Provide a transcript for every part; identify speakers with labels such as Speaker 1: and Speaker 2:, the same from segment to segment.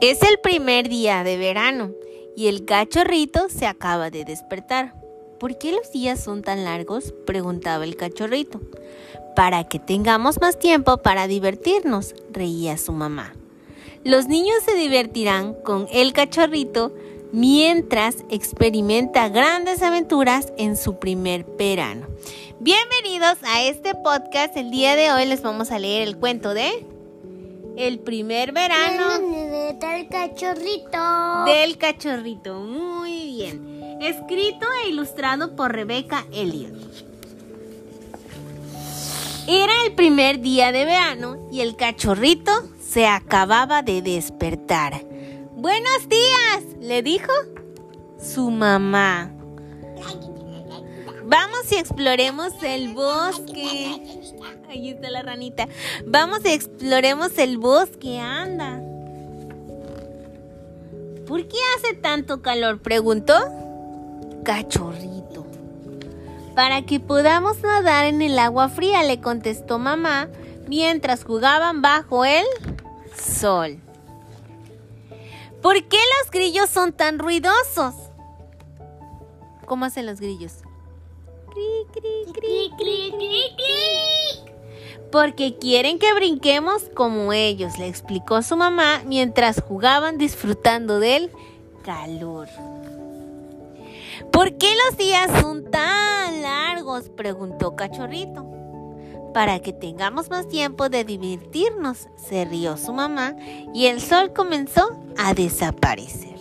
Speaker 1: Es el primer día de verano y el cachorrito se acaba de despertar. ¿Por qué los días son tan largos? preguntaba el cachorrito. Para que tengamos más tiempo para divertirnos, reía su mamá. Los niños se divertirán con el cachorrito mientras experimenta grandes aventuras en su primer verano. Bienvenidos a este podcast. El día de hoy les vamos a leer el cuento de el primer verano
Speaker 2: del cachorrito.
Speaker 1: del cachorrito. Muy bien. Escrito e ilustrado por Rebecca Elliot. Era el primer día de verano y el cachorrito se acababa de despertar. Buenos días, le dijo su mamá. Vamos y exploremos el bosque. Ahí está la ranita. Vamos y exploremos el bosque, anda. ¿Por qué hace tanto calor? preguntó. Cachorrito. Para que podamos nadar en el agua fría, le contestó mamá mientras jugaban bajo el sol. ¿Por qué los grillos son tan ruidosos? ¿Cómo hacen los grillos? Porque quieren que brinquemos como ellos, le explicó su mamá mientras jugaban disfrutando del calor. ¿Por qué los días son tan largos? preguntó Cachorrito. Para que tengamos más tiempo de divertirnos, se rió su mamá y el sol comenzó a desaparecer.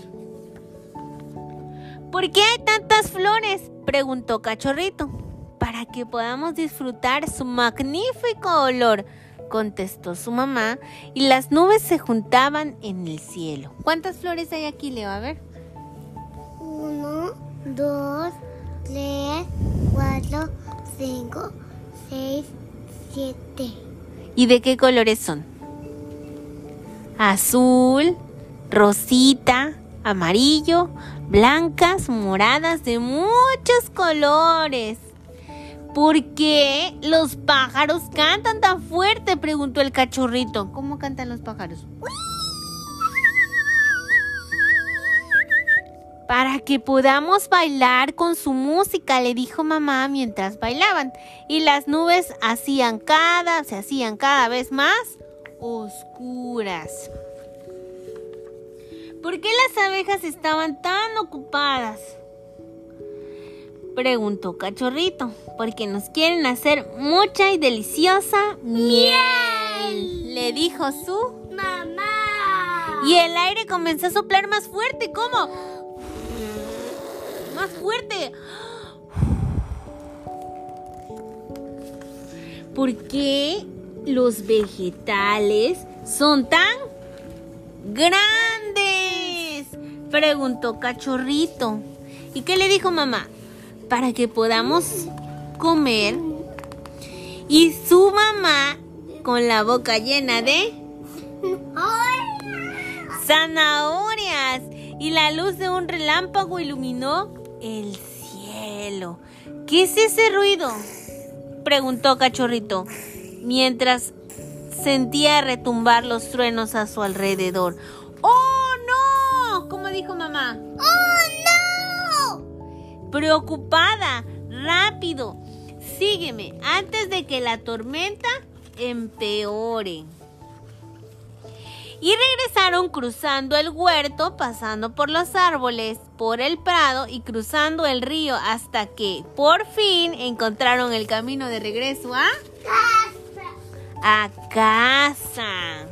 Speaker 1: ¿Por qué hay tantas flores? Preguntó Cachorrito. Para que podamos disfrutar su magnífico olor, contestó su mamá, y las nubes se juntaban en el cielo. ¿Cuántas flores hay aquí, Leo? A ver.
Speaker 2: Uno, dos, tres, cuatro, cinco, seis, siete.
Speaker 1: ¿Y de qué colores son? Azul, rosita, amarillo, blancas, moradas, de muchos colores. ¿Por qué los pájaros cantan tan fuerte? preguntó el cachorrito. ¿Cómo cantan los pájaros? Para que podamos bailar con su música, le dijo mamá mientras bailaban. Y las nubes hacían cada, se hacían cada vez más oscuras. ¿Por qué las abejas estaban tan ocupadas? Preguntó Cachorrito. Porque nos quieren hacer mucha y deliciosa miel. Le dijo su
Speaker 2: ¡Mamá!
Speaker 1: Y el aire comenzó a soplar más fuerte. ¿Cómo? Más fuerte. ¿Por qué los vegetales son tan grandes? Preguntó Cachorrito. ¿Y qué le dijo mamá? Para que podamos comer. Y su mamá, con la boca llena de zanahorias. Y la luz de un relámpago iluminó el cielo. ¿Qué es ese ruido? Preguntó Cachorrito, mientras sentía retumbar los truenos a su alrededor. ¡Oh, no! ¿Cómo dijo mamá?
Speaker 2: ¡Oh, no!
Speaker 1: Preocupada, rápido, sígueme antes de que la tormenta empeore. Y regresaron cruzando el huerto, pasando por los árboles, por el prado y cruzando el río hasta que por fin encontraron el camino de regreso a a casa.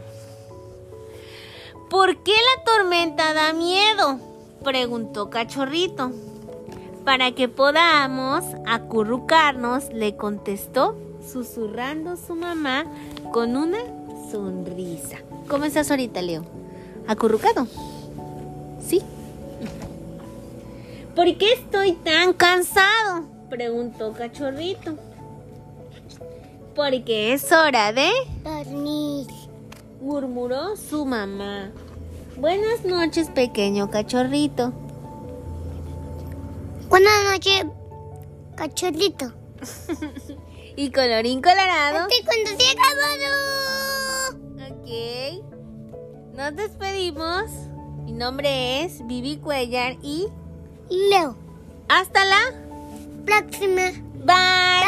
Speaker 1: ¿Por qué la tormenta da miedo? preguntó Cachorrito. Para que podamos acurrucarnos, le contestó, susurrando su mamá con una sonrisa. ¿Cómo estás ahorita, Leo? ¿Acurrucado? ¿Sí? ¿Por qué estoy tan cansado? Preguntó Cachorrito. Porque es hora de...
Speaker 2: Dormir.
Speaker 1: Murmuró su mamá. Buenas noches, pequeño cachorrito.
Speaker 2: Buenas noches, cachorrito.
Speaker 1: Y colorín colorado.
Speaker 2: Este cuento se acabado.
Speaker 1: Ok. Nos despedimos. Mi nombre es Vivi Cuellar y
Speaker 2: Leo.
Speaker 1: hasta la
Speaker 2: Próxima.
Speaker 1: Bye.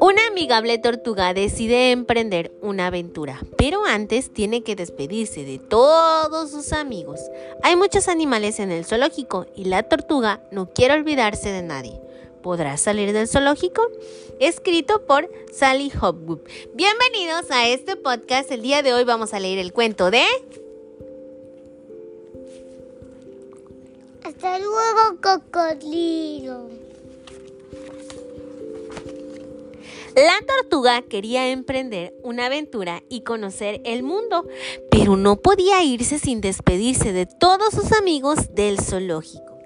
Speaker 1: Una amigable tortuga decide emprender una aventura, pero antes tiene que despedirse de todos sus amigos. Hay muchos animales en el zoológico y la tortuga no quiere olvidarse de nadie. ¿Podrá salir del zoológico? Escrito por Sally Hopwood. Bienvenidos a este podcast. El día de hoy vamos a leer el cuento de...
Speaker 2: Hasta luego, cocodrilo.
Speaker 1: La tortuga quería emprender una aventura y conocer el mundo, pero no podía irse sin despedirse de todos sus amigos del zoológico.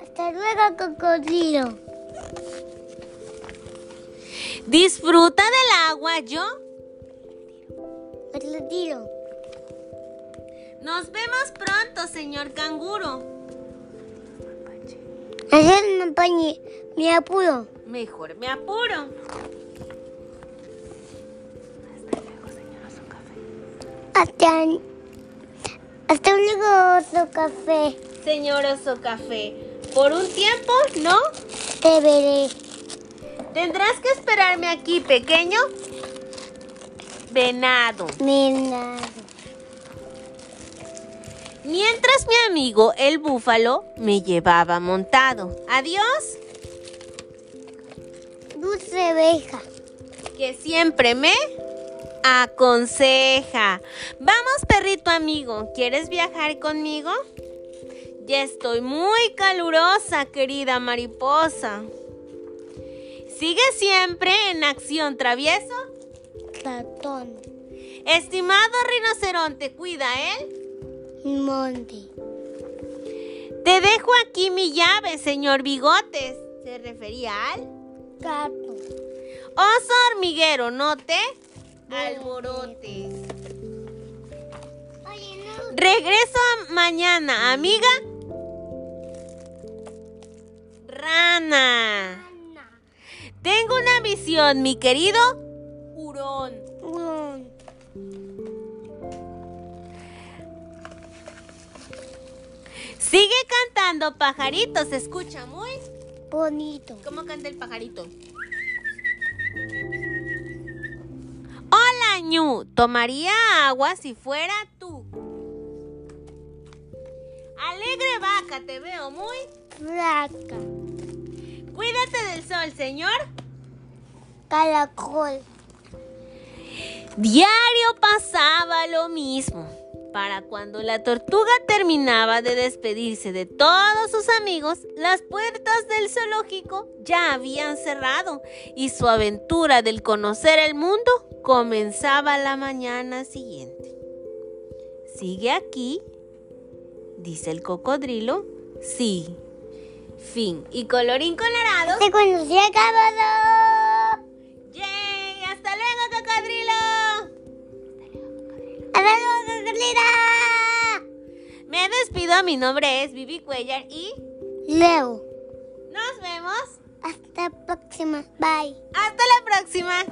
Speaker 2: Hasta luego, cocodrilo.
Speaker 1: Disfruta del agua, yo. Nos vemos pronto, señor canguro.
Speaker 2: Me apuro.
Speaker 1: Mejor me apuro.
Speaker 2: Hasta, hasta luego, otro café.
Speaker 1: Señor oso café, por un tiempo, ¿no?
Speaker 2: Te veré.
Speaker 1: Tendrás que esperarme aquí, pequeño. Venado.
Speaker 2: Nena.
Speaker 1: Mientras mi amigo el búfalo me llevaba montado. Adiós.
Speaker 2: Dulce abeja.
Speaker 1: que siempre me aconseja. Vamos, perrito amigo, ¿quieres viajar conmigo? Ya estoy muy calurosa, querida mariposa. ¿Sigue siempre en acción travieso?
Speaker 2: Ratón.
Speaker 1: Estimado rinoceronte, cuida él.
Speaker 2: Monte.
Speaker 1: Te dejo aquí mi llave, señor Bigotes. Se refería al
Speaker 2: Gato.
Speaker 1: Oso hormiguero, no te alborotes.
Speaker 2: Oye, no.
Speaker 1: Regreso mañana, amiga. Rana.
Speaker 2: Ana.
Speaker 1: Tengo una visión, mi querido hurón. Sigue cantando, pajarito. Se escucha muy.
Speaker 2: Bonito.
Speaker 1: ¿Cómo canta el pajarito? Hola, ñu. Tomaría agua si fuera tú. Alegre vaca, te veo muy.
Speaker 2: Flaca.
Speaker 1: Cuídate del sol, señor.
Speaker 2: Caracol.
Speaker 1: Diario pasaba lo mismo. Para cuando la tortuga terminaba de despedirse de todos sus amigos, las puertas del zoológico ya habían cerrado y su aventura del conocer el mundo comenzaba la mañana siguiente. ¿Sigue aquí? Dice el cocodrilo. Sí. Fin. Y colorín colorado.
Speaker 2: Se conocía acabado.
Speaker 1: ¡Yay! ¡Hasta luego, cocodrilo!
Speaker 2: Hasta luego, cocodrilo.
Speaker 1: Me despido, mi nombre es Vivi Cuellar y
Speaker 2: Leo.
Speaker 1: nos vemos
Speaker 2: Hasta la próxima. Bye.
Speaker 1: hasta la próxima.